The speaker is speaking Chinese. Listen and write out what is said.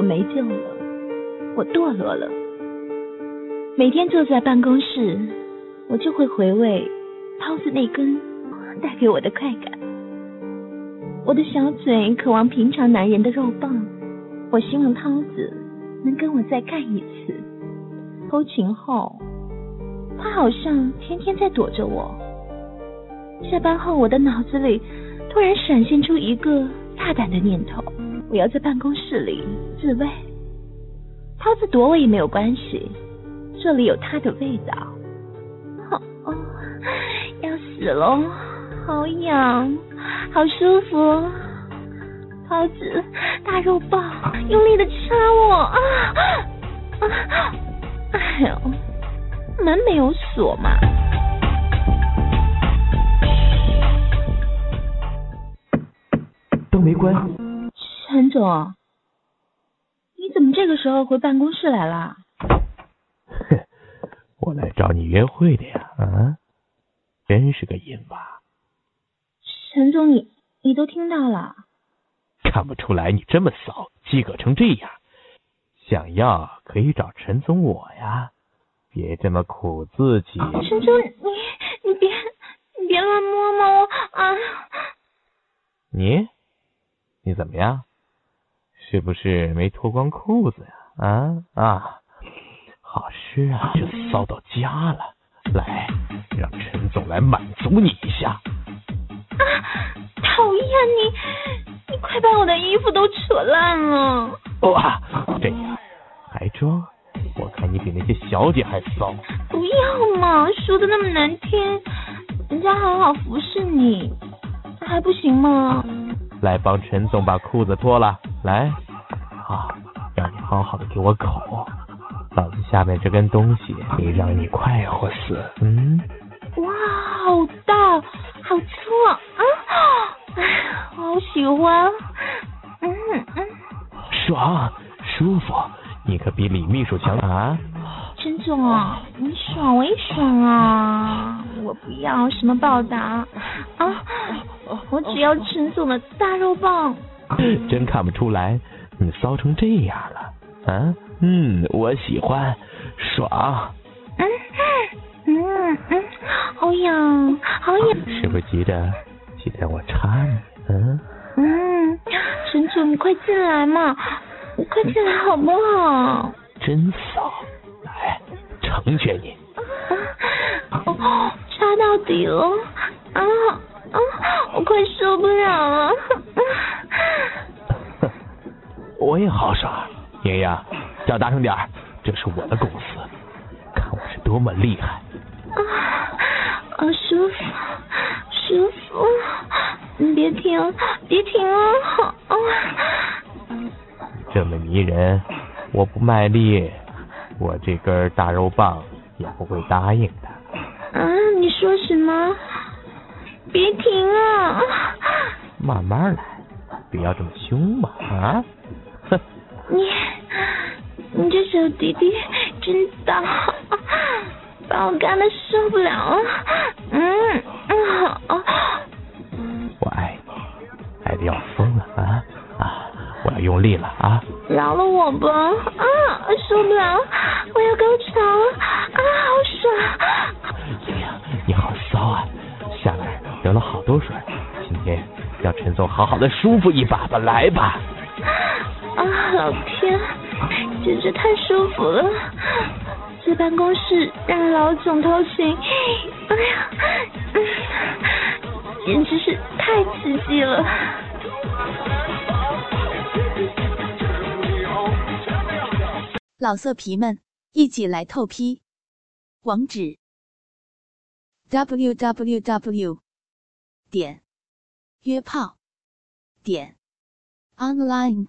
我没救了，我堕落了。每天坐在办公室，我就会回味涛子那根带给我的快感。我的小嘴渴望平常男人的肉棒，我希望涛子能跟我再干一次。偷情后，他好像天天在躲着我。下班后，我的脑子里突然闪现出一个大胆的念头。我要在办公室里自慰，涛子躲我也没有关系，这里有他的味道。哦哦，要死了，好痒，好舒服。涛子大肉棒，用力的插我啊啊！哎呦，门没有锁嘛。都没关。陈总，你怎么这个时候回办公室来了？哼，我来找你约会的呀！啊，真是个淫娃。陈总，你你都听到了？看不出来你这么骚，饥渴成这样。想要可以找陈总我呀，别这么苦自己。陈总，你你别你别乱摸摸我啊！你你怎么样？是不是没脱光裤子呀？啊啊，好湿啊，就骚到家了。来，让陈总来满足你一下。啊，讨厌你！你快把我的衣服都扯烂了。哇，这样还装？我看你比那些小姐还骚。不要嘛，说的那么难听，人家好好服侍你，还不行吗？来帮陈总把裤子脱了。来，好，让你好好的给我口，老子下面这根东西可以让你快活死。嗯，哇，好大，好粗啊！啊，哎，好喜欢。嗯嗯，爽，舒服，你可比李秘书强啊！陈总，你爽我也爽啊！我不要什么报答啊，我只要陈总的大肉棒。真看不出来，你骚成这样了，啊？嗯，我喜欢，爽。嗯嗯嗯，好痒，好痒。是不是急着急着我插你？嗯嗯，陈总，你快进来嘛，你快进来好不好？真骚，来，成全你。哦，插到底了，啊啊，我快受不了了。我也好耍，莹莹，叫大声点这是我的公司，看我是多么厉害。啊，啊舒服，舒服，你别停，别停啊！啊，这么迷人，我不卖力，我这根大肉棒也不会答应的。啊，你说什么？别停啊！慢慢来，不要这么凶嘛！啊，哼！你你这小弟弟真大，把我干的受不了了。嗯嗯好。我爱你，爱的要疯了啊啊！我要用力了啊！饶了我吧啊！受不了，我要高潮了啊！好爽！莹莹，你好骚啊！下面流了好多水，今天让陈总好好的舒服一把吧，来吧！啊，老天，简直太舒服了！在办公室让老总偷情，哎呀，简直是太刺激了！老色皮们，一起来透批！网址：w w w 点约炮点 online